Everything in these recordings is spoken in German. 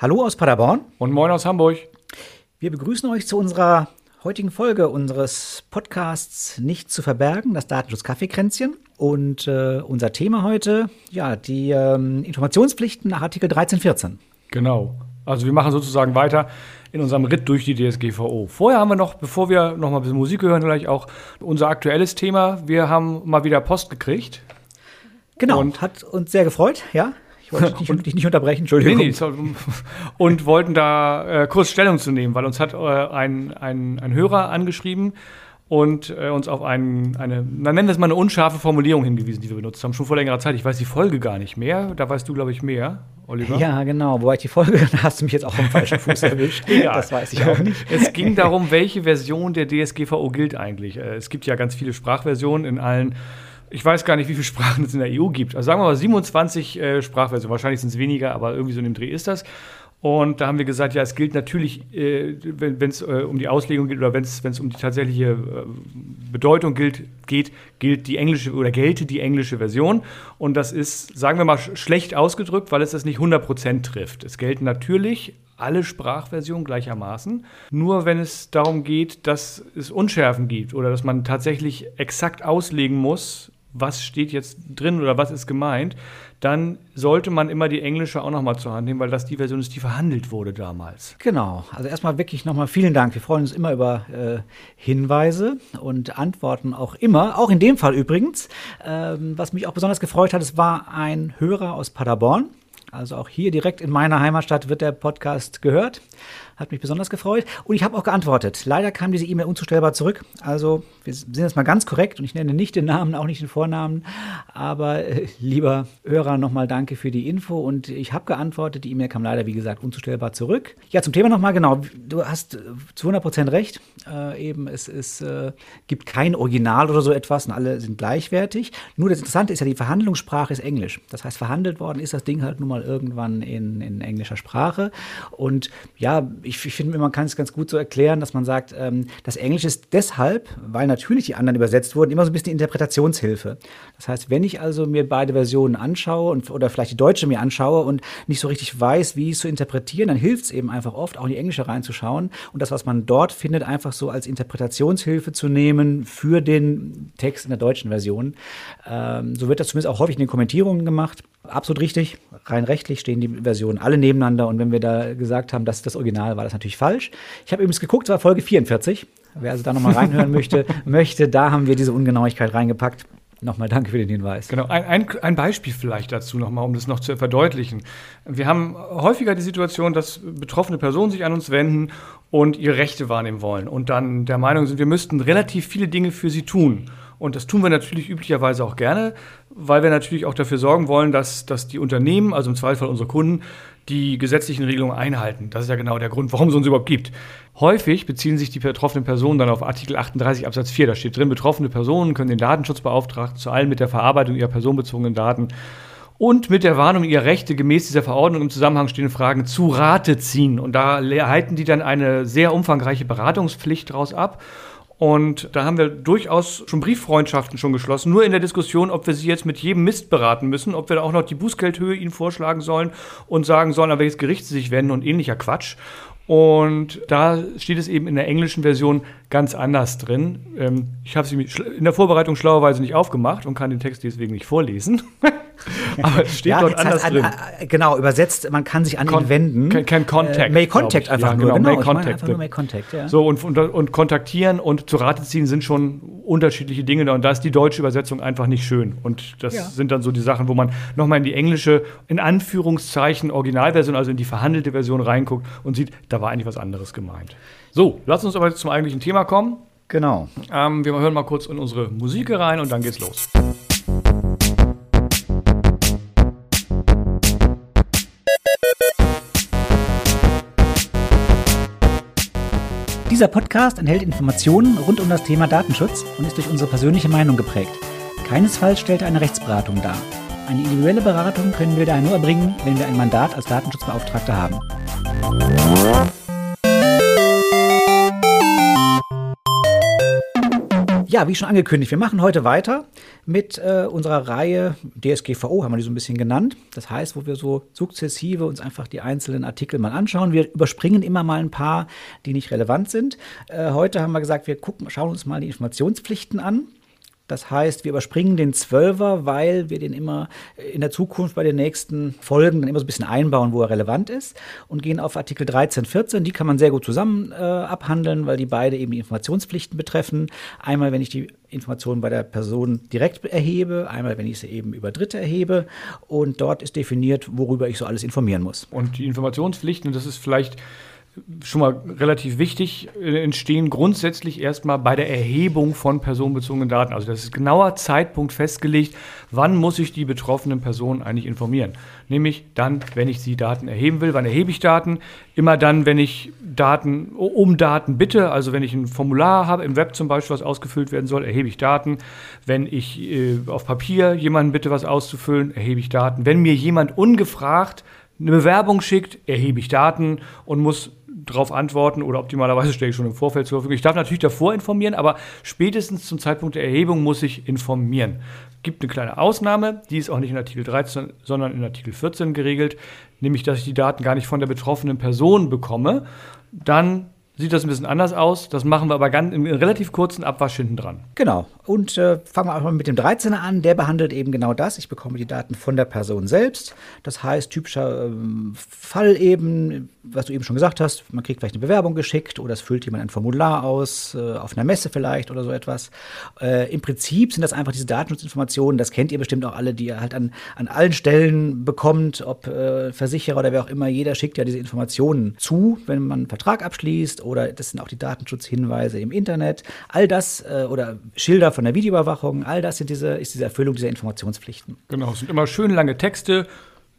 Hallo aus Paderborn. Und moin aus Hamburg. Wir begrüßen euch zu unserer heutigen Folge unseres Podcasts Nicht zu verbergen, das Datenschutz-Kaffeekränzchen. Und äh, unser Thema heute, ja, die ähm, Informationspflichten nach Artikel 1314. Genau. Also wir machen sozusagen weiter in unserem Ritt durch die DSGVO. Vorher haben wir noch, bevor wir noch mal ein bisschen Musik hören, gleich auch unser aktuelles Thema. Wir haben mal wieder Post gekriegt. Genau, und hat uns sehr gefreut, ja. Ich wollte dich nicht, nicht, unterbrechen, Entschuldigung. Nee, nee, und wollten da äh, kurz Stellung zu nehmen, weil uns hat äh, ein, ein, ein Hörer angeschrieben und äh, uns auf ein, eine, na, nennen wir es mal eine unscharfe Formulierung hingewiesen, die wir benutzt haben, schon vor längerer Zeit. Ich weiß die Folge gar nicht mehr, da weißt du, glaube ich, mehr, Oliver. Ja, genau, wobei ich die Folge, da hast du mich jetzt auch vom falschen Fuß erwischt. ja. Das weiß ich auch nicht. Es ging darum, welche Version der DSGVO gilt eigentlich. Äh, es gibt ja ganz viele Sprachversionen in allen ich weiß gar nicht, wie viele Sprachen es in der EU gibt. Also sagen wir mal 27 äh, Sprachversionen. Wahrscheinlich sind es weniger, aber irgendwie so in dem Dreh ist das. Und da haben wir gesagt, ja, es gilt natürlich, äh, wenn es äh, um die Auslegung geht oder wenn es um die tatsächliche äh, Bedeutung gilt, geht, gilt die englische oder gelte die englische Version. Und das ist, sagen wir mal, schlecht ausgedrückt, weil es das nicht 100% trifft. Es gelten natürlich alle Sprachversionen gleichermaßen. Nur wenn es darum geht, dass es Unschärfen gibt oder dass man tatsächlich exakt auslegen muss, was steht jetzt drin oder was ist gemeint, dann sollte man immer die englische auch nochmal zur Hand nehmen, weil das die Version ist, die verhandelt wurde damals. Genau. Also erstmal wirklich nochmal vielen Dank. Wir freuen uns immer über äh, Hinweise und Antworten auch immer, auch in dem Fall übrigens. Ähm, was mich auch besonders gefreut hat, es war ein Hörer aus Paderborn. Also auch hier direkt in meiner Heimatstadt wird der Podcast gehört. Hat mich besonders gefreut. Und ich habe auch geantwortet. Leider kam diese E-Mail unzustellbar zurück. Also wir sind jetzt mal ganz korrekt und ich nenne nicht den Namen, auch nicht den Vornamen. Aber äh, lieber Hörer, nochmal danke für die Info. Und ich habe geantwortet. Die E-Mail kam leider, wie gesagt, unzustellbar zurück. Ja, zum Thema nochmal genau. Du hast äh, zu 100 Prozent recht. Äh, eben, es, es äh, gibt kein Original oder so etwas und alle sind gleichwertig. Nur das Interessante ist ja, die Verhandlungssprache ist Englisch. Das heißt, verhandelt worden ist das Ding halt nun mal irgendwann in, in englischer Sprache. Und ja, ich, ich finde, man kann es ganz gut so erklären, dass man sagt, ähm, das Englisch ist deshalb, weil natürlich die anderen übersetzt wurden, immer so ein bisschen Interpretationshilfe. Das heißt, wenn ich also mir beide Versionen anschaue und, oder vielleicht die deutsche mir anschaue und nicht so richtig weiß, wie es zu interpretieren, dann hilft es eben einfach oft, auch in die englische reinzuschauen und das, was man dort findet, einfach so als Interpretationshilfe zu nehmen für den Text in der deutschen Version. Ähm, so wird das zumindest auch häufig in den Kommentierungen gemacht. Absolut richtig. Rein rechtlich stehen die Versionen alle nebeneinander. Und wenn wir da gesagt haben, dass das Original war, das natürlich falsch. Ich habe übrigens geguckt, es war Folge 44. Wer also da nochmal reinhören möchte, möchte, da haben wir diese Ungenauigkeit reingepackt. Nochmal danke für den Hinweis. Genau, ein, ein, ein Beispiel vielleicht dazu nochmal, um das noch zu verdeutlichen. Wir haben häufiger die Situation, dass betroffene Personen sich an uns wenden und ihre Rechte wahrnehmen wollen und dann der Meinung sind, wir müssten relativ viele Dinge für sie tun. Und das tun wir natürlich üblicherweise auch gerne, weil wir natürlich auch dafür sorgen wollen, dass, dass die Unternehmen, also im Zweifelsfall unsere Kunden, die gesetzlichen Regelungen einhalten. Das ist ja genau der Grund, warum es uns überhaupt gibt. Häufig beziehen sich die betroffenen Personen dann auf Artikel 38 Absatz 4. Da steht drin, betroffene Personen können den Datenschutzbeauftragten zu allen mit der Verarbeitung ihrer personenbezogenen Daten und mit der Warnung ihrer Rechte gemäß dieser Verordnung im Zusammenhang stehenden Fragen zu Rate ziehen. Und da halten die dann eine sehr umfangreiche Beratungspflicht daraus ab. Und da haben wir durchaus schon Brieffreundschaften schon geschlossen, nur in der Diskussion, ob wir sie jetzt mit jedem Mist beraten müssen, ob wir da auch noch die Bußgeldhöhe ihnen vorschlagen sollen und sagen sollen, an welches Gericht sie sich wenden und ähnlicher Quatsch. Und da steht es eben in der englischen Version ganz anders drin. Ähm, ich habe sie in der Vorbereitung schlauerweise nicht aufgemacht und kann den Text deswegen nicht vorlesen. Aber es steht ja, dort anders heißt, drin. Äh, genau, übersetzt, man kann sich an Con ihn wenden. Kein, kein Contact. Äh, May Contact einfach ja, nur. Genau, May Contact. Einfach nur May Contact ja. So, und, und, und, kontaktieren und zu Rate ziehen sind schon unterschiedliche Dinge da. Und da ist die deutsche Übersetzung einfach nicht schön. Und das ja. sind dann so die Sachen, wo man nochmal in die englische, in Anführungszeichen, Originalversion, also in die verhandelte Version reinguckt und sieht, da war eigentlich was anderes gemeint. So, lass uns aber jetzt zum eigentlichen Thema kommen. Genau. Ähm, wir hören mal kurz in unsere Musik rein und dann geht's los. Dieser Podcast enthält Informationen rund um das Thema Datenschutz und ist durch unsere persönliche Meinung geprägt. Keinesfalls stellt er eine Rechtsberatung dar. Eine individuelle Beratung können wir daher nur erbringen, wenn wir ein Mandat als Datenschutzbeauftragter haben. Ja, wie schon angekündigt, wir machen heute weiter mit äh, unserer Reihe DSGVO, haben wir die so ein bisschen genannt. Das heißt, wo wir so sukzessive uns einfach die einzelnen Artikel mal anschauen. Wir überspringen immer mal ein paar, die nicht relevant sind. Äh, heute haben wir gesagt, wir gucken, schauen uns mal die Informationspflichten an. Das heißt, wir überspringen den Zwölfer, weil wir den immer in der Zukunft bei den nächsten Folgen dann immer so ein bisschen einbauen, wo er relevant ist und gehen auf Artikel 13, 14. Die kann man sehr gut zusammen äh, abhandeln, weil die beide eben die Informationspflichten betreffen. Einmal, wenn ich die Informationen bei der Person direkt erhebe, einmal, wenn ich sie eben über Dritte erhebe. Und dort ist definiert, worüber ich so alles informieren muss. Und die Informationspflichten, das ist vielleicht schon mal relativ wichtig, äh, entstehen grundsätzlich erstmal bei der Erhebung von personenbezogenen Daten. Also das ist genauer Zeitpunkt festgelegt, wann muss ich die betroffenen Personen eigentlich informieren. Nämlich dann, wenn ich die Daten erheben will. Wann erhebe ich Daten? Immer dann, wenn ich Daten um Daten bitte, also wenn ich ein Formular habe, im Web zum Beispiel, was ausgefüllt werden soll, erhebe ich Daten. Wenn ich äh, auf Papier jemanden bitte, was auszufüllen, erhebe ich Daten. Wenn mir jemand ungefragt eine Bewerbung schickt, erhebe ich Daten und muss darauf antworten oder optimalerweise stelle ich schon im Vorfeld zur Verfügung. Ich darf natürlich davor informieren, aber spätestens zum Zeitpunkt der Erhebung muss ich informieren. Gibt eine kleine Ausnahme, die ist auch nicht in Artikel 13, sondern in Artikel 14 geregelt, nämlich dass ich die Daten gar nicht von der betroffenen Person bekomme. Dann sieht das ein bisschen anders aus. Das machen wir aber ganz im relativ kurzen Abwasch hinten dran. Genau. Und äh, fangen wir einfach mal mit dem 13er an. Der behandelt eben genau das. Ich bekomme die Daten von der Person selbst. Das heißt, typischer ähm, Fall eben, was du eben schon gesagt hast, man kriegt vielleicht eine Bewerbung geschickt oder es füllt jemand ein Formular aus, äh, auf einer Messe vielleicht oder so etwas. Äh, Im Prinzip sind das einfach diese Datenschutzinformationen, das kennt ihr bestimmt auch alle, die ihr halt an, an allen Stellen bekommt, ob äh, Versicherer oder wer auch immer, jeder schickt ja diese Informationen zu, wenn man einen Vertrag abschließt oder das sind auch die Datenschutzhinweise im Internet. All das äh, oder Schilder von der Videoüberwachung, all das sind diese, ist diese Erfüllung dieser Informationspflichten. Genau, es sind immer schön lange Texte,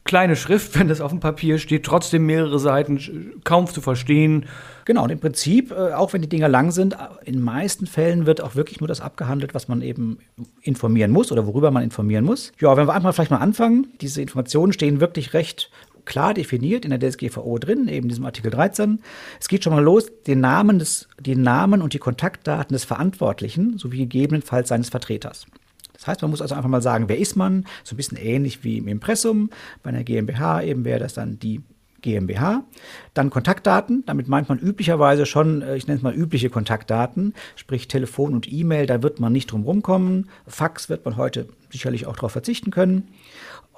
kleine Schrift, wenn das auf dem Papier steht, trotzdem mehrere Seiten, kaum zu verstehen. Genau, und im Prinzip, äh, auch wenn die Dinger lang sind, in den meisten Fällen wird auch wirklich nur das abgehandelt, was man eben informieren muss oder worüber man informieren muss. Ja, wenn wir einfach vielleicht mal anfangen, diese Informationen stehen wirklich recht klar definiert in der DSGVO drin, eben in diesem Artikel 13. Es geht schon mal los, den Namen, des, die Namen und die Kontaktdaten des Verantwortlichen sowie gegebenenfalls seines Vertreters. Das heißt, man muss also einfach mal sagen, wer ist man? So ein bisschen ähnlich wie im Impressum. Bei einer GmbH eben wäre das dann die GmbH. Dann Kontaktdaten, damit meint man üblicherweise schon, äh, ich nenne es mal übliche Kontaktdaten, sprich Telefon und E-Mail, da wird man nicht drum rumkommen. Fax wird man heute sicherlich auch darauf verzichten können.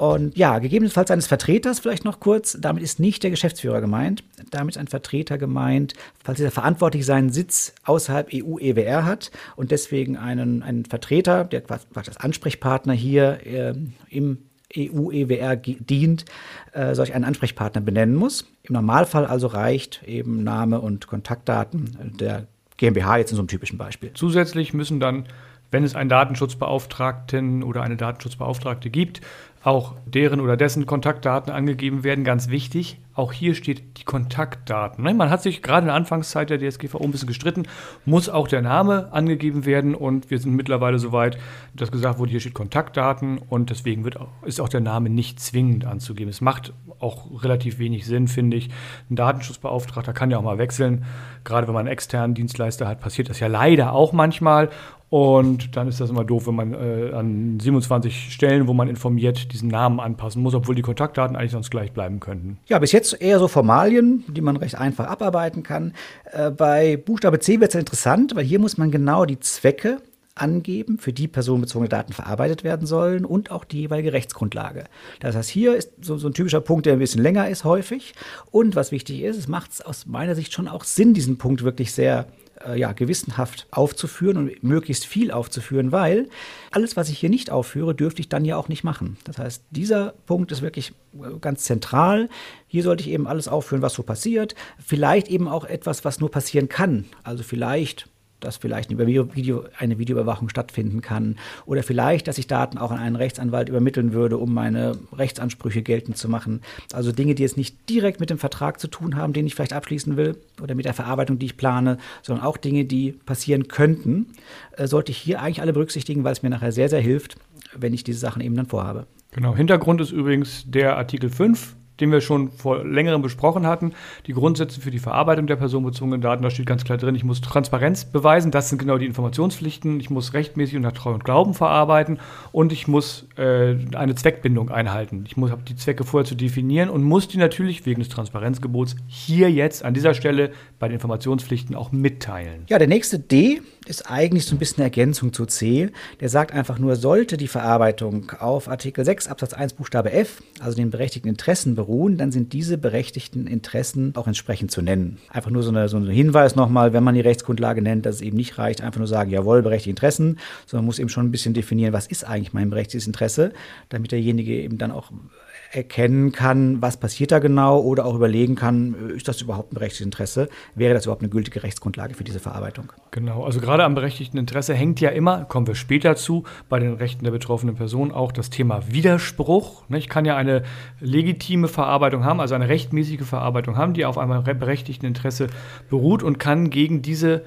Und ja, gegebenenfalls eines Vertreters vielleicht noch kurz. Damit ist nicht der Geschäftsführer gemeint. Damit ist ein Vertreter gemeint, falls dieser verantwortlich seinen Sitz außerhalb EU-EWR hat und deswegen einen, einen Vertreter, der quasi als Ansprechpartner hier äh, im EU-EWR dient, äh, solch einen Ansprechpartner benennen muss. Im Normalfall also reicht eben Name und Kontaktdaten der GmbH jetzt in so einem typischen Beispiel. Zusätzlich müssen dann, wenn es einen Datenschutzbeauftragten oder eine Datenschutzbeauftragte gibt, auch deren oder dessen Kontaktdaten angegeben werden, ganz wichtig. Auch hier steht die Kontaktdaten. Man hat sich gerade in der Anfangszeit der DSGVO ein bisschen gestritten, muss auch der Name angegeben werden und wir sind mittlerweile so weit, dass gesagt wurde, hier steht Kontaktdaten und deswegen wird ist auch der Name nicht zwingend anzugeben. Es macht auch relativ wenig Sinn, finde ich. Ein Datenschutzbeauftragter kann ja auch mal wechseln. Gerade wenn man einen externen Dienstleister hat, passiert das ja leider auch manchmal. Und dann ist das immer doof, wenn man äh, an 27 Stellen, wo man informiert, diesen Namen anpassen muss, obwohl die Kontaktdaten eigentlich sonst gleich bleiben könnten. Ja, bis jetzt eher so Formalien, die man recht einfach abarbeiten kann. Äh, bei Buchstabe C wird es interessant, weil hier muss man genau die Zwecke angeben, für die personenbezogene Daten verarbeitet werden sollen und auch die jeweilige Rechtsgrundlage. Das heißt, hier ist so, so ein typischer Punkt, der ein bisschen länger ist häufig. Und was wichtig ist, es macht aus meiner Sicht schon auch Sinn, diesen Punkt wirklich sehr äh, ja, gewissenhaft aufzuführen und möglichst viel aufzuführen, weil alles, was ich hier nicht aufführe, dürfte ich dann ja auch nicht machen. Das heißt, dieser Punkt ist wirklich äh, ganz zentral. Hier sollte ich eben alles aufführen, was so passiert. Vielleicht eben auch etwas, was nur passieren kann. Also vielleicht dass vielleicht eine, Video, eine Videoüberwachung stattfinden kann oder vielleicht, dass ich Daten auch an einen Rechtsanwalt übermitteln würde, um meine Rechtsansprüche geltend zu machen. Also Dinge, die jetzt nicht direkt mit dem Vertrag zu tun haben, den ich vielleicht abschließen will oder mit der Verarbeitung, die ich plane, sondern auch Dinge, die passieren könnten, äh, sollte ich hier eigentlich alle berücksichtigen, weil es mir nachher sehr, sehr hilft, wenn ich diese Sachen eben dann vorhabe. Genau, Hintergrund ist übrigens der Artikel 5 den wir schon vor längerem besprochen hatten. Die Grundsätze für die Verarbeitung der personenbezogenen Daten, da steht ganz klar drin, ich muss Transparenz beweisen, das sind genau die Informationspflichten, ich muss rechtmäßig und nach Treu und Glauben verarbeiten und ich muss äh, eine Zweckbindung einhalten. Ich muss die Zwecke vorher zu definieren und muss die natürlich wegen des Transparenzgebots hier jetzt an dieser Stelle bei den Informationspflichten auch mitteilen. Ja, der nächste D ist eigentlich so ein bisschen Ergänzung zu C. Der sagt einfach nur, sollte die Verarbeitung auf Artikel 6 Absatz 1 Buchstabe F, also den berechtigten Interessen beruhen, dann sind diese berechtigten Interessen auch entsprechend zu nennen. Einfach nur so, eine, so ein Hinweis nochmal, wenn man die Rechtsgrundlage nennt, dass es eben nicht reicht, einfach nur sagen, jawohl, berechtigte Interessen, sondern man muss eben schon ein bisschen definieren, was ist eigentlich mein berechtigtes Interesse, damit derjenige eben dann auch erkennen kann, was passiert da genau oder auch überlegen kann, äh, ist das überhaupt ein berechtigtes Interesse? Wäre das überhaupt eine gültige Rechtsgrundlage für diese Verarbeitung? Genau, also gerade am berechtigten Interesse hängt ja immer, kommen wir später zu, bei den Rechten der betroffenen Person auch das Thema Widerspruch. Ich kann ja eine legitime Verarbeitung haben, also eine rechtmäßige Verarbeitung haben, die auf einem berechtigten Interesse beruht und kann gegen diese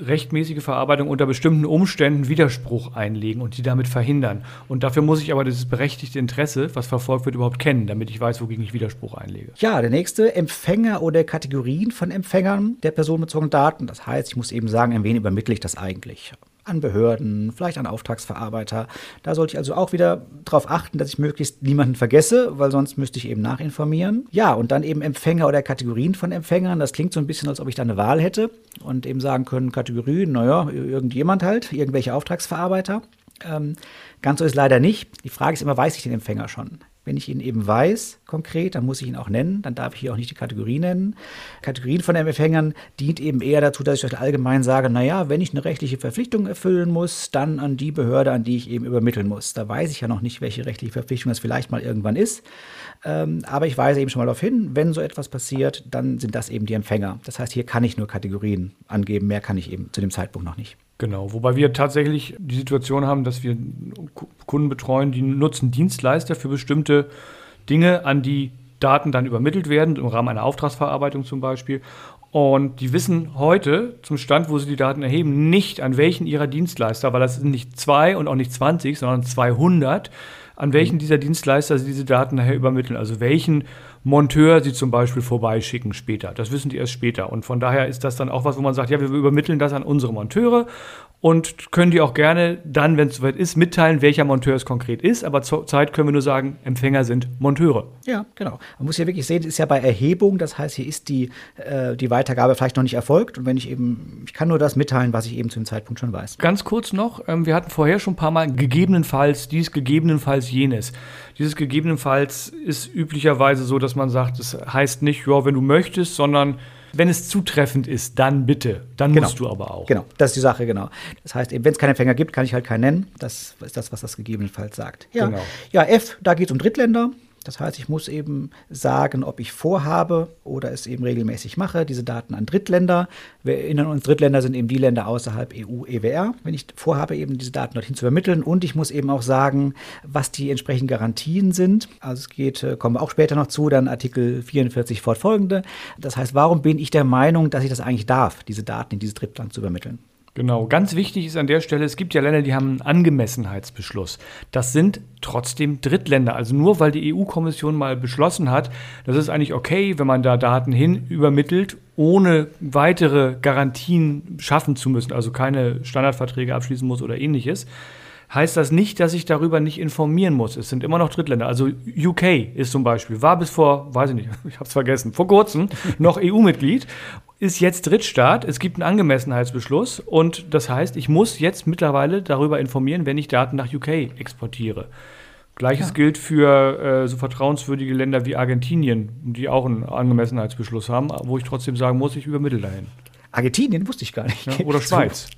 rechtmäßige Verarbeitung unter bestimmten Umständen Widerspruch einlegen und die damit verhindern. Und dafür muss ich aber dieses berechtigte Interesse, was verfolgt wird, überhaupt kennen, damit ich weiß, wogegen ich Widerspruch einlege. Ja, der nächste Empfänger oder Kategorien von Empfängern der personenbezogenen Daten. Das heißt, ich muss eben sagen, an wen übermittle ich das eigentlich? An Behörden, vielleicht an Auftragsverarbeiter. Da sollte ich also auch wieder darauf achten, dass ich möglichst niemanden vergesse, weil sonst müsste ich eben nachinformieren. Ja, und dann eben Empfänger oder Kategorien von Empfängern. Das klingt so ein bisschen, als ob ich da eine Wahl hätte und eben sagen können, Kategorien, naja, irgendjemand halt, irgendwelche Auftragsverarbeiter. Ähm, ganz so ist leider nicht. Die Frage ist immer, weiß ich den Empfänger schon? Wenn ich ihn eben weiß, konkret, dann muss ich ihn auch nennen. Dann darf ich hier auch nicht die Kategorie nennen. Kategorien von Empfängern dient eben eher dazu, dass ich allgemein sage, naja, wenn ich eine rechtliche Verpflichtung erfüllen muss, dann an die Behörde, an die ich eben übermitteln muss. Da weiß ich ja noch nicht, welche rechtliche Verpflichtung das vielleicht mal irgendwann ist. Ähm, aber ich weise eben schon mal darauf hin, wenn so etwas passiert, dann sind das eben die Empfänger. Das heißt, hier kann ich nur Kategorien angeben, mehr kann ich eben zu dem Zeitpunkt noch nicht. Genau, wobei wir tatsächlich die Situation haben, dass wir Kunden betreuen, die nutzen Dienstleister für bestimmte Dinge, an die Daten dann übermittelt werden, im Rahmen einer Auftragsverarbeitung zum Beispiel. Und die wissen heute zum Stand, wo sie die Daten erheben, nicht an welchen ihrer Dienstleister, weil das sind nicht zwei und auch nicht 20, sondern 200, an welchen dieser Dienstleister sie diese Daten nachher übermitteln. Also welchen Monteur sie zum Beispiel vorbeischicken später. Das wissen die erst später. Und von daher ist das dann auch was, wo man sagt, ja, wir übermitteln das an unsere Monteure und können die auch gerne dann, wenn es soweit ist, mitteilen, welcher Monteur es konkret ist. Aber zur Zeit können wir nur sagen, Empfänger sind Monteure. Ja, genau. Man muss ja wirklich sehen, es ist ja bei Erhebung, das heißt, hier ist die, äh, die Weitergabe vielleicht noch nicht erfolgt. Und wenn ich eben, ich kann nur das mitteilen, was ich eben zu dem Zeitpunkt schon weiß. Ganz kurz noch, ähm, wir hatten vorher schon ein paar Mal gegebenenfalls dies, gegebenenfalls jenes. Dieses gegebenenfalls ist üblicherweise so, dass man sagt, es das heißt nicht, ja, wenn du möchtest, sondern wenn es zutreffend ist, dann bitte. Dann genau. musst du aber auch. Genau, das ist die Sache, genau. Das heißt, wenn es keinen Empfänger gibt, kann ich halt keinen nennen. Das ist das, was das gegebenenfalls sagt. Ja, genau. ja F, da geht es um Drittländer. Das heißt, ich muss eben sagen, ob ich vorhabe oder es eben regelmäßig mache, diese Daten an Drittländer. Wir erinnern uns, Drittländer sind eben die Länder außerhalb EU, EWR. Wenn ich vorhabe, eben diese Daten dorthin zu übermitteln und ich muss eben auch sagen, was die entsprechenden Garantien sind. Also es geht, äh, kommen wir auch später noch zu, dann Artikel 44 fortfolgende. Das heißt, warum bin ich der Meinung, dass ich das eigentlich darf, diese Daten in dieses Drittland zu übermitteln? Genau, ganz wichtig ist an der Stelle, es gibt ja Länder, die haben einen Angemessenheitsbeschluss. Das sind trotzdem Drittländer. Also nur weil die EU-Kommission mal beschlossen hat, das ist eigentlich okay, wenn man da Daten hin übermittelt, ohne weitere Garantien schaffen zu müssen, also keine Standardverträge abschließen muss oder ähnliches heißt das nicht, dass ich darüber nicht informieren muss. Es sind immer noch Drittländer. Also UK ist zum Beispiel, war bis vor, weiß ich nicht, ich habe es vergessen, vor kurzem noch EU-Mitglied, ist jetzt Drittstaat. Es gibt einen Angemessenheitsbeschluss und das heißt, ich muss jetzt mittlerweile darüber informieren, wenn ich Daten nach UK exportiere. Gleiches ja. gilt für äh, so vertrauenswürdige Länder wie Argentinien, die auch einen Angemessenheitsbeschluss haben, wo ich trotzdem sagen muss, ich übermittle dahin. Argentinien wusste ich gar nicht. Ja, oder Schweiz.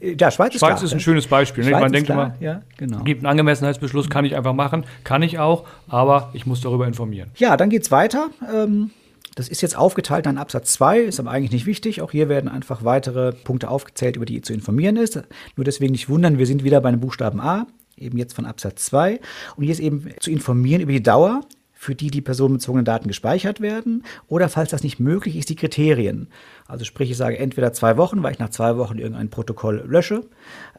Ja, Schweiz ist, Schweiz ist ein schönes Beispiel. Ne? Man denkt immer, ja, genau. gibt einen Angemessenheitsbeschluss, kann ich einfach machen, kann ich auch, aber ich muss darüber informieren. Ja, dann geht es weiter. Ähm, das ist jetzt aufgeteilt in Absatz 2, ist aber eigentlich nicht wichtig. Auch hier werden einfach weitere Punkte aufgezählt, über die zu informieren ist. Nur deswegen nicht wundern, wir sind wieder bei einem Buchstaben A, eben jetzt von Absatz 2. Und hier ist eben zu informieren über die Dauer für die die personenbezogenen Daten gespeichert werden, oder falls das nicht möglich ist, die Kriterien. Also sprich, ich sage entweder zwei Wochen, weil ich nach zwei Wochen irgendein Protokoll lösche,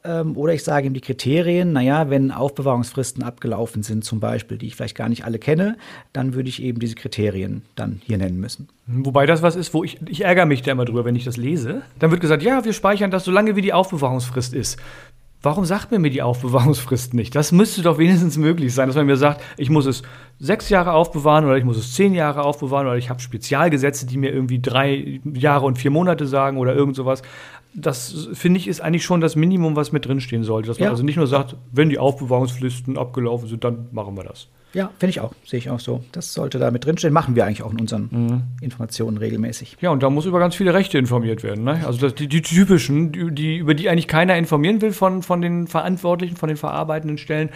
ähm, oder ich sage ihm die Kriterien, naja, wenn Aufbewahrungsfristen abgelaufen sind zum Beispiel, die ich vielleicht gar nicht alle kenne, dann würde ich eben diese Kriterien dann hier nennen müssen. Wobei das was ist, wo ich, ich ärgere mich da immer drüber, wenn ich das lese. Dann wird gesagt, ja, wir speichern das so lange, wie die Aufbewahrungsfrist ist. Warum sagt man mir die Aufbewahrungsfrist nicht? Das müsste doch wenigstens möglich sein, dass man mir sagt, ich muss es sechs Jahre aufbewahren oder ich muss es zehn Jahre aufbewahren oder ich habe Spezialgesetze, die mir irgendwie drei Jahre und vier Monate sagen oder irgend sowas. Das finde ich ist eigentlich schon das Minimum, was mit drinstehen sollte. Dass man also nicht nur sagt, wenn die Aufbewahrungsfristen abgelaufen sind, dann machen wir das. Ja, finde ich auch. Sehe ich auch so. Das sollte da mit drinstehen. Machen wir eigentlich auch in unseren mhm. Informationen regelmäßig. Ja, und da muss über ganz viele Rechte informiert werden. Ne? Also das, die, die, typischen, die, die, über die eigentlich keiner informieren will von, von den Verantwortlichen, von den verarbeitenden Stellen.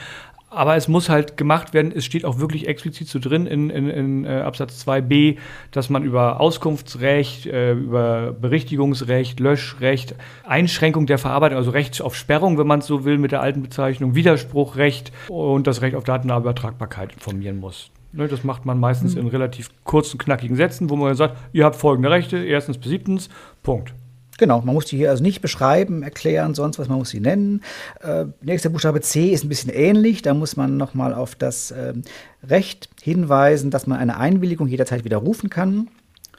Aber es muss halt gemacht werden, es steht auch wirklich explizit so drin in, in, in äh, Absatz 2b, dass man über Auskunftsrecht, äh, über Berichtigungsrecht, Löschrecht, Einschränkung der Verarbeitung, also Recht auf Sperrung, wenn man es so will, mit der alten Bezeichnung, Widerspruchrecht und das Recht auf Datenübertragbarkeit informieren muss. Ne, das macht man meistens mhm. in relativ kurzen, knackigen Sätzen, wo man sagt, ihr habt folgende Rechte, erstens bis siebtens, Punkt. Genau, man muss die hier also nicht beschreiben, erklären, sonst was, man muss sie nennen. Äh, nächster Buchstabe C ist ein bisschen ähnlich, da muss man nochmal auf das äh, Recht hinweisen, dass man eine Einwilligung jederzeit widerrufen kann.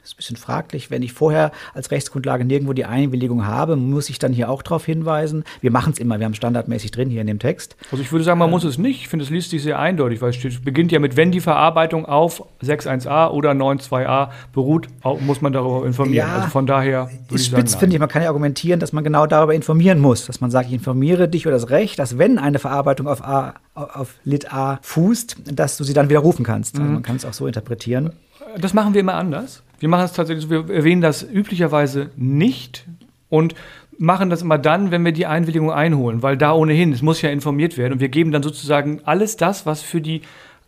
Das ist ein bisschen fraglich. Wenn ich vorher als Rechtsgrundlage nirgendwo die Einwilligung habe, muss ich dann hier auch darauf hinweisen. Wir machen es immer, wir haben standardmäßig drin hier in dem Text. Also ich würde sagen, man ähm, muss es nicht. Ich finde, es liest sich sehr eindeutig, weil es steht, beginnt ja mit, wenn die Verarbeitung auf 6.1a oder 9.2a beruht, muss man darüber informieren. Ja, also von daher würde ich spitz, finde ich. Man kann ja argumentieren, dass man genau darüber informieren muss. Dass man sagt, ich informiere dich über das Recht, dass wenn eine Verarbeitung auf, A, auf Lit A fußt, dass du sie dann widerrufen kannst. Also mhm. man kann es auch so interpretieren. Das machen wir immer anders. Wir machen es tatsächlich wir erwähnen das üblicherweise nicht und machen das immer dann, wenn wir die Einwilligung einholen, weil da ohnehin, es muss ja informiert werden und wir geben dann sozusagen alles das, was für die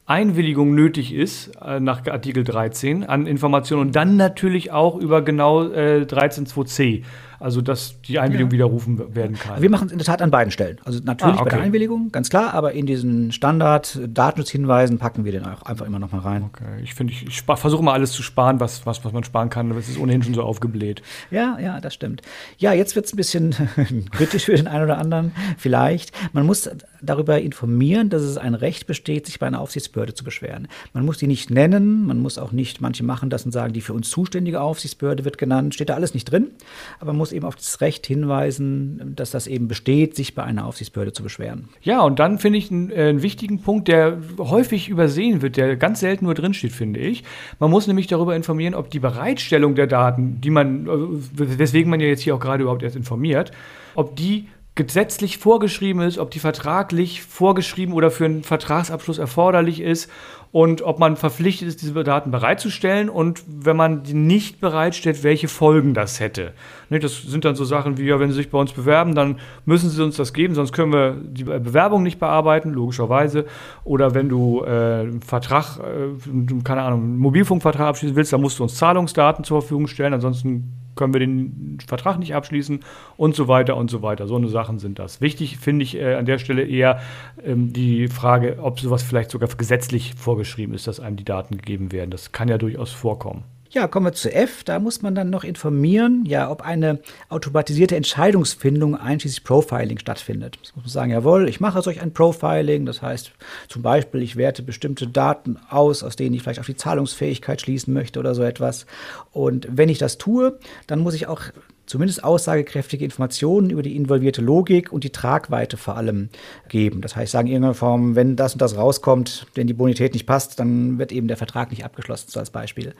Einwilligung nötig ist, äh, nach Artikel 13 an Informationen und dann natürlich auch über genau äh, 13.2c also dass die Einwilligung ja. widerrufen werden kann. Wir machen es in der Tat an beiden Stellen. Also natürlich ah, okay. bei der Einwilligung, ganz klar, aber in diesen Standard-Datenschutzhinweisen packen wir den auch einfach immer noch mal rein. Okay. Ich finde, ich, ich versuche mal alles zu sparen, was, was, was man sparen kann, aber es ist ohnehin schon so aufgebläht. Ja, ja, das stimmt. Ja, jetzt wird es ein bisschen kritisch für den einen oder anderen, vielleicht. Man muss darüber informieren, dass es ein Recht besteht, sich bei einer Aufsichtsbehörde zu beschweren. Man muss die nicht nennen, man muss auch nicht, manche machen das und sagen, die für uns zuständige Aufsichtsbehörde wird genannt, steht da alles nicht drin, aber man muss eben auf das Recht hinweisen, dass das eben besteht, sich bei einer Aufsichtsbehörde zu beschweren. Ja, und dann finde ich einen, äh, einen, wichtigen Punkt, der häufig übersehen wird, der ganz selten nur drinsteht, finde ich. Man muss nämlich darüber informieren, ob die Bereitstellung der Daten, die man, äh, weswegen man ja jetzt hier auch gerade überhaupt erst informiert, ob die gesetzlich vorgeschrieben ist, ob die vertraglich vorgeschrieben oder für einen Vertragsabschluss erforderlich ist und ob man verpflichtet ist, diese Daten bereitzustellen und wenn man die nicht bereitstellt, welche Folgen das hätte. Das sind dann so Sachen wie, ja, wenn Sie sich bei uns bewerben, dann müssen Sie uns das geben, sonst können wir die Bewerbung nicht bearbeiten, logischerweise. Oder wenn du äh, einen Vertrag, äh, keine Ahnung, einen Mobilfunkvertrag abschließen willst, dann musst du uns Zahlungsdaten zur Verfügung stellen, ansonsten können wir den Vertrag nicht abschließen und so weiter und so weiter. So eine Sachen sind das. Wichtig finde ich äh, an der Stelle eher ähm, die Frage, ob sowas vielleicht sogar gesetzlich vorgeschrieben ist, dass einem die Daten gegeben werden. Das kann ja durchaus vorkommen. Ja, kommen wir zu F. Da muss man dann noch informieren, ja, ob eine automatisierte Entscheidungsfindung einschließlich Profiling stattfindet. Das muss man sagen, jawohl, ich mache solch ein Profiling. Das heißt zum Beispiel, ich werte bestimmte Daten aus, aus denen ich vielleicht auf die Zahlungsfähigkeit schließen möchte oder so etwas. Und wenn ich das tue, dann muss ich auch zumindest aussagekräftige Informationen über die involvierte Logik und die Tragweite vor allem geben. Das heißt, sagen in irgendeiner Form, wenn das und das rauskommt, denn die Bonität nicht passt, dann wird eben der Vertrag nicht abgeschlossen, so als Beispiel.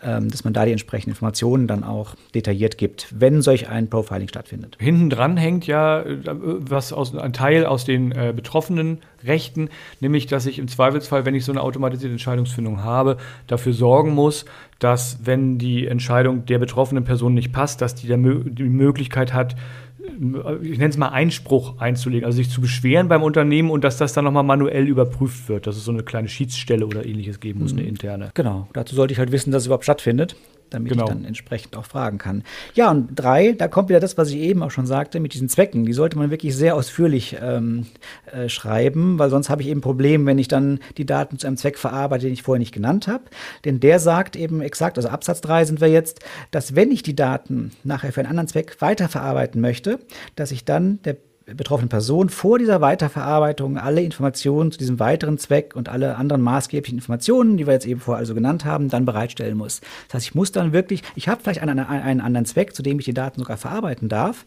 Ähm, dass man da die entsprechenden Informationen dann auch detailliert gibt, wenn solch ein Profiling stattfindet. Hinten dran hängt ja äh, was aus, ein Teil aus den äh, betroffenen Rechten, nämlich dass ich im Zweifelsfall, wenn ich so eine automatisierte Entscheidungsfindung habe, dafür sorgen muss, dass wenn die Entscheidung der betroffenen Person nicht passt, dass die die Möglichkeit hat, ich nenne es mal Einspruch einzulegen, also sich zu beschweren beim Unternehmen und dass das dann nochmal manuell überprüft wird, dass es so eine kleine Schiedsstelle oder ähnliches geben muss, eine mhm. interne. Genau, dazu sollte ich halt wissen, dass es überhaupt stattfindet. Damit genau. ich dann entsprechend auch fragen kann. Ja, und drei, da kommt wieder das, was ich eben auch schon sagte, mit diesen Zwecken. Die sollte man wirklich sehr ausführlich ähm, äh, schreiben, weil sonst habe ich eben ein Problem, wenn ich dann die Daten zu einem Zweck verarbeite, den ich vorher nicht genannt habe. Denn der sagt eben exakt, also Absatz 3 sind wir jetzt, dass wenn ich die Daten nachher für einen anderen Zweck weiterverarbeiten möchte, dass ich dann der betroffenen Person vor dieser Weiterverarbeitung alle Informationen zu diesem weiteren Zweck und alle anderen maßgeblichen Informationen, die wir jetzt eben vorher also genannt haben, dann bereitstellen muss. Das heißt, ich muss dann wirklich, ich habe vielleicht einen, einen, anderen Zweck, zu dem ich die Daten sogar verarbeiten darf,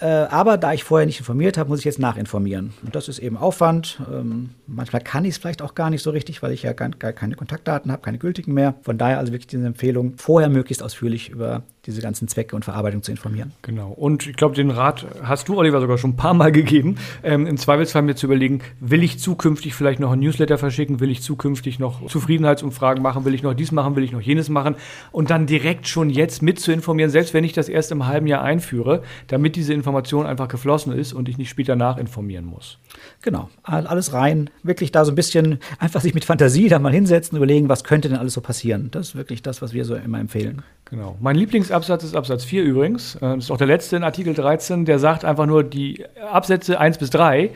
äh, aber da ich vorher nicht informiert habe, muss ich jetzt nachinformieren. Und das ist eben Aufwand. Ähm, manchmal kann ich es vielleicht auch gar nicht so richtig, weil ich ja gar, gar keine Kontaktdaten habe, keine gültigen mehr. Von daher also wirklich diese Empfehlung, vorher möglichst ausführlich über diese ganzen Zwecke und Verarbeitung zu informieren. Genau. Und ich glaube, den Rat hast du, Oliver, sogar schon ein paar Mal gegeben. Ähm, Im Zweifelsfall mir zu überlegen, will ich zukünftig vielleicht noch ein Newsletter verschicken? Will ich zukünftig noch Zufriedenheitsumfragen machen? Will ich noch dies machen? Will ich noch jenes machen? Und dann direkt schon jetzt mit zu informieren, selbst wenn ich das erst im halben Jahr einführe, damit diese Information einfach geflossen ist und ich nicht später nachinformieren muss. Genau. Alles rein. Wirklich da so ein bisschen einfach sich mit Fantasie da mal hinsetzen, überlegen, was könnte denn alles so passieren. Das ist wirklich das, was wir so immer empfehlen. Genau. Mein Lieblingsabsatz ist Absatz 4 übrigens. Das ist auch der letzte in Artikel 13. Der sagt einfach nur, die Absätze 1 bis 3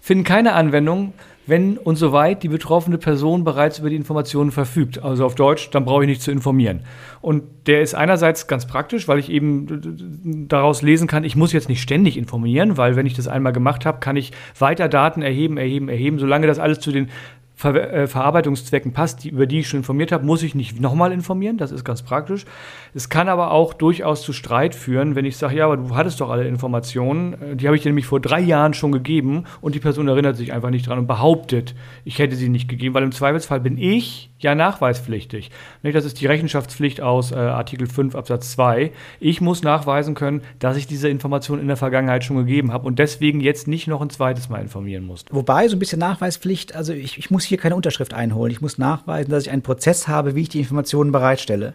finden keine Anwendung, wenn und soweit die betroffene Person bereits über die Informationen verfügt. Also auf Deutsch, dann brauche ich nicht zu informieren. Und der ist einerseits ganz praktisch, weil ich eben daraus lesen kann, ich muss jetzt nicht ständig informieren, weil wenn ich das einmal gemacht habe, kann ich weiter Daten erheben, erheben, erheben. Solange das alles zu den Ver äh, Verarbeitungszwecken passt, die, über die ich schon informiert habe, muss ich nicht nochmal informieren. Das ist ganz praktisch. Es kann aber auch durchaus zu Streit führen, wenn ich sage, ja, aber du hattest doch alle Informationen. Äh, die habe ich dir nämlich vor drei Jahren schon gegeben und die Person erinnert sich einfach nicht dran und behauptet, ich hätte sie nicht gegeben, weil im Zweifelsfall bin ich ja nachweispflichtig. Das ist die Rechenschaftspflicht aus äh, Artikel 5 Absatz 2. Ich muss nachweisen können, dass ich diese Information in der Vergangenheit schon gegeben habe und deswegen jetzt nicht noch ein zweites Mal informieren muss. Wobei, so ein bisschen Nachweispflicht, also ich, ich muss hier keine Unterschrift einholen. Ich muss nachweisen, dass ich einen Prozess habe, wie ich die Informationen bereitstelle.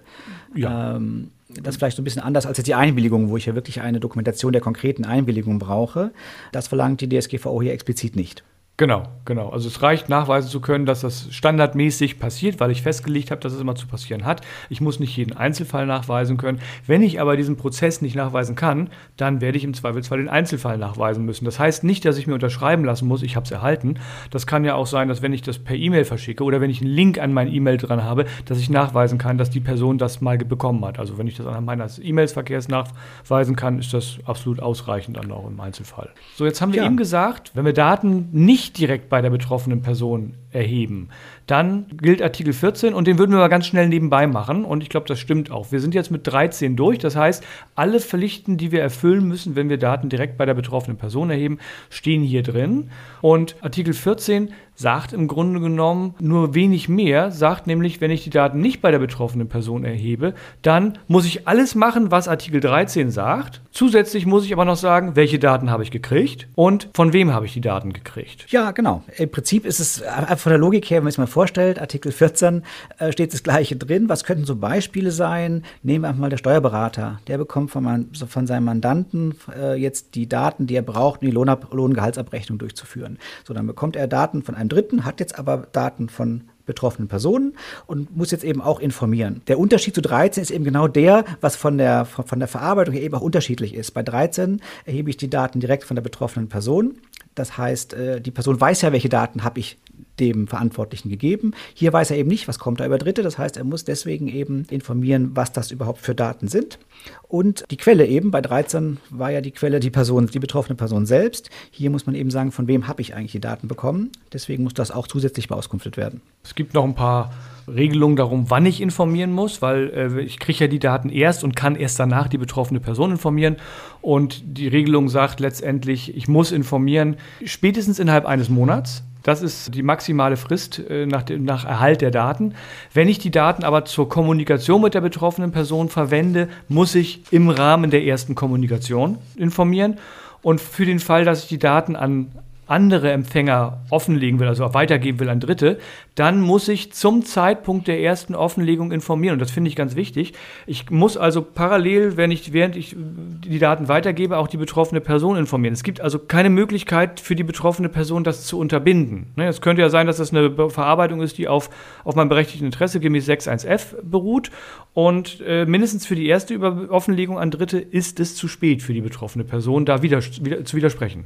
Ja. Ähm, das ist vielleicht so ein bisschen anders als jetzt die Einwilligung, wo ich ja wirklich eine Dokumentation der konkreten Einwilligung brauche. Das verlangt die DSGVO hier explizit nicht. Genau, genau. Also es reicht nachweisen zu können, dass das standardmäßig passiert, weil ich festgelegt habe, dass es immer zu passieren hat. Ich muss nicht jeden Einzelfall nachweisen können. Wenn ich aber diesen Prozess nicht nachweisen kann, dann werde ich im Zweifelsfall den Einzelfall nachweisen müssen. Das heißt nicht, dass ich mir unterschreiben lassen muss, ich habe es erhalten. Das kann ja auch sein, dass wenn ich das per E-Mail verschicke oder wenn ich einen Link an mein E-Mail dran habe, dass ich nachweisen kann, dass die Person das mal bekommen hat. Also wenn ich das anhand meines E-Mails-Verkehrs nachweisen kann, ist das absolut ausreichend dann auch im Einzelfall. So, jetzt haben wir ja. eben gesagt, wenn wir Daten nicht nicht direkt bei der betroffenen Person erheben, dann gilt Artikel 14 und den würden wir mal ganz schnell nebenbei machen und ich glaube, das stimmt auch. Wir sind jetzt mit 13 durch, das heißt, alle Pflichten, die wir erfüllen müssen, wenn wir Daten direkt bei der betroffenen Person erheben, stehen hier drin und Artikel 14 sagt im Grunde genommen nur wenig mehr, sagt nämlich, wenn ich die Daten nicht bei der betroffenen Person erhebe, dann muss ich alles machen, was Artikel 13 sagt. Zusätzlich muss ich aber noch sagen, welche Daten habe ich gekriegt und von wem habe ich die Daten gekriegt. Ja, genau. Im Prinzip ist es von der Logik her, wenn man es mal vorstellt, Artikel 14 äh, steht das Gleiche drin. Was könnten so Beispiele sein? Nehmen wir einfach mal der Steuerberater. Der bekommt von, man, von seinem Mandanten äh, jetzt die Daten, die er braucht, um die Lohngehaltsabrechnung durchzuführen. So, dann bekommt er Daten von einem Dritten, hat jetzt aber Daten von betroffenen Personen und muss jetzt eben auch informieren. Der Unterschied zu 13 ist eben genau der, was von der, von der Verarbeitung eben auch unterschiedlich ist. Bei 13 erhebe ich die Daten direkt von der betroffenen Person. Das heißt, äh, die Person weiß ja, welche Daten habe ich dem Verantwortlichen gegeben. Hier weiß er eben nicht, was kommt da über Dritte. Das heißt, er muss deswegen eben informieren, was das überhaupt für Daten sind. Und die Quelle eben, bei 13 war ja die Quelle die Person, die betroffene Person selbst. Hier muss man eben sagen, von wem habe ich eigentlich die Daten bekommen. Deswegen muss das auch zusätzlich beauskunftet werden. Es gibt noch ein paar Regelungen darum, wann ich informieren muss, weil äh, ich kriege ja die Daten erst und kann erst danach die betroffene Person informieren. Und die Regelung sagt letztendlich, ich muss informieren spätestens innerhalb eines Monats. Das ist die maximale Frist äh, nach, dem, nach Erhalt der Daten. Wenn ich die Daten aber zur Kommunikation mit der betroffenen Person verwende, muss ich im Rahmen der ersten Kommunikation informieren. Und für den Fall, dass ich die Daten an andere Empfänger offenlegen will, also weitergeben will an Dritte, dann muss ich zum Zeitpunkt der ersten Offenlegung informieren. Und das finde ich ganz wichtig. Ich muss also parallel, wenn ich, während ich die Daten weitergebe, auch die betroffene Person informieren. Es gibt also keine Möglichkeit für die betroffene Person, das zu unterbinden. Ne, es könnte ja sein, dass das eine Verarbeitung ist, die auf, auf meinem berechtigten Interesse gemäß 6.1f beruht. Und äh, mindestens für die erste Über Offenlegung an Dritte ist es zu spät für die betroffene Person, da wieder, wieder zu widersprechen.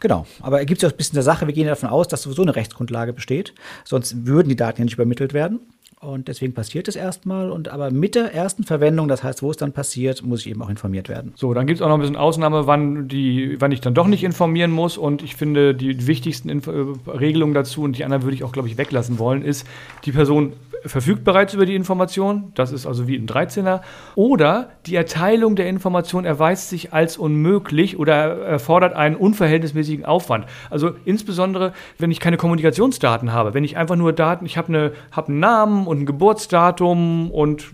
Genau, aber er gibt es ja ein bisschen der Sache, wir gehen davon aus, dass sowieso eine Rechtsgrundlage besteht, sonst würden die Daten ja nicht übermittelt werden. Und deswegen passiert es erstmal. Und aber mit der ersten Verwendung, das heißt, wo es dann passiert, muss ich eben auch informiert werden. So, dann gibt es auch noch ein bisschen Ausnahme, wann, die, wann ich dann doch nicht informieren muss. Und ich finde, die wichtigsten Inf äh, Regelungen dazu, und die anderen würde ich auch, glaube ich, weglassen wollen, ist, die Person verfügt bereits über die Information, das ist also wie ein 13er, oder die Erteilung der Information erweist sich als unmöglich oder erfordert einen unverhältnismäßigen Aufwand. Also insbesondere, wenn ich keine Kommunikationsdaten habe, wenn ich einfach nur Daten, ich habe eine, hab einen Namen und ein Geburtsdatum und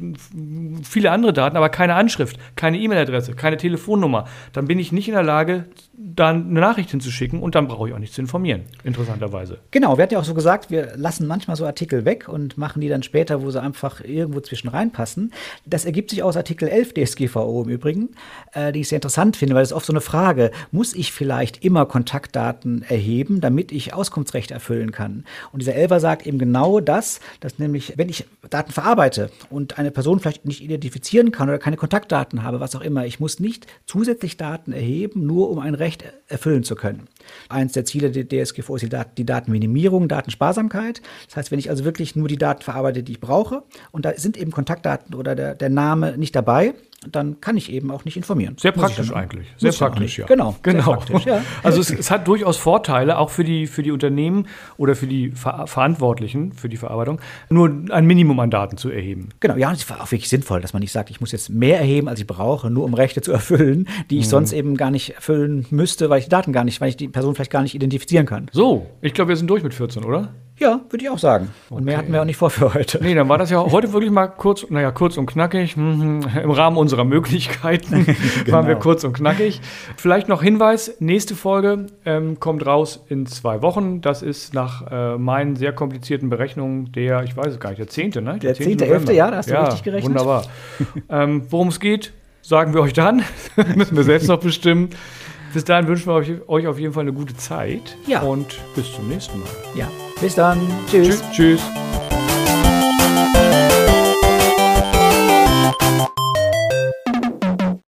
viele andere Daten, aber keine Anschrift, keine E-Mail-Adresse, keine Telefonnummer, dann bin ich nicht in der Lage, dann eine Nachricht hinzuschicken und dann brauche ich auch nicht zu informieren, interessanterweise. Genau, wir hatten ja auch so gesagt, wir lassen manchmal so Artikel weg und machen die dann später, wo sie einfach irgendwo zwischen reinpassen. Das ergibt sich aus Artikel 11 DSGVO im Übrigen, äh, die ich sehr interessant finde, weil es oft so eine Frage, muss ich vielleicht immer Kontaktdaten erheben, damit ich Auskunftsrecht erfüllen kann? Und dieser Elfer sagt eben genau das, dass nämlich, wenn ich Daten verarbeite und eine Person vielleicht nicht identifizieren kann oder keine Kontaktdaten habe, was auch immer, ich muss nicht zusätzlich Daten erheben, nur um ein Recht Recht erfüllen zu können. Eins der Ziele der DSGVO ist die, Dat die Datenminimierung, Datensparsamkeit. Das heißt, wenn ich also wirklich nur die Daten verarbeite, die ich brauche, und da sind eben Kontaktdaten oder der, der Name nicht dabei, dann kann ich eben auch nicht informieren. Sehr praktisch eigentlich. Sehr praktisch, ja. Genau. genau. Praktisch, ja. Also es, es, hat durchaus Vorteile, auch für die, für die Unternehmen oder für die Ver Verantwortlichen für die Verarbeitung, nur ein Minimum an Daten zu erheben. Genau, ja, das war auch wirklich sinnvoll, dass man nicht sagt, ich muss jetzt mehr erheben, als ich brauche, nur um Rechte zu erfüllen, die ich mhm. sonst eben gar nicht erfüllen müsste, weil ich die Daten gar nicht, weil ich die Person vielleicht gar nicht identifizieren kann. So, ich glaube, wir sind durch mit 14, oder? Ja, würde ich auch sagen. Und okay. mehr hatten wir auch nicht vor für heute. Nee, dann war das ja heute wirklich mal kurz, naja, kurz und knackig. Hm, Im Rahmen unserer Möglichkeiten genau. waren wir kurz und knackig. Vielleicht noch Hinweis: nächste Folge ähm, kommt raus in zwei Wochen. Das ist nach äh, meinen sehr komplizierten Berechnungen der, ich weiß es gar nicht, der 10. Ne? Der, der 10. 11. Ja, da hast du ja, richtig gerechnet. Wunderbar. ähm, Worum es geht, sagen wir euch dann. Müssen wir selbst noch bestimmen. Bis dahin wünschen wir euch auf jeden Fall eine gute Zeit. Ja. Und bis zum nächsten Mal. Ja. Bis dann. Tschüss. Tschüss. tschüss.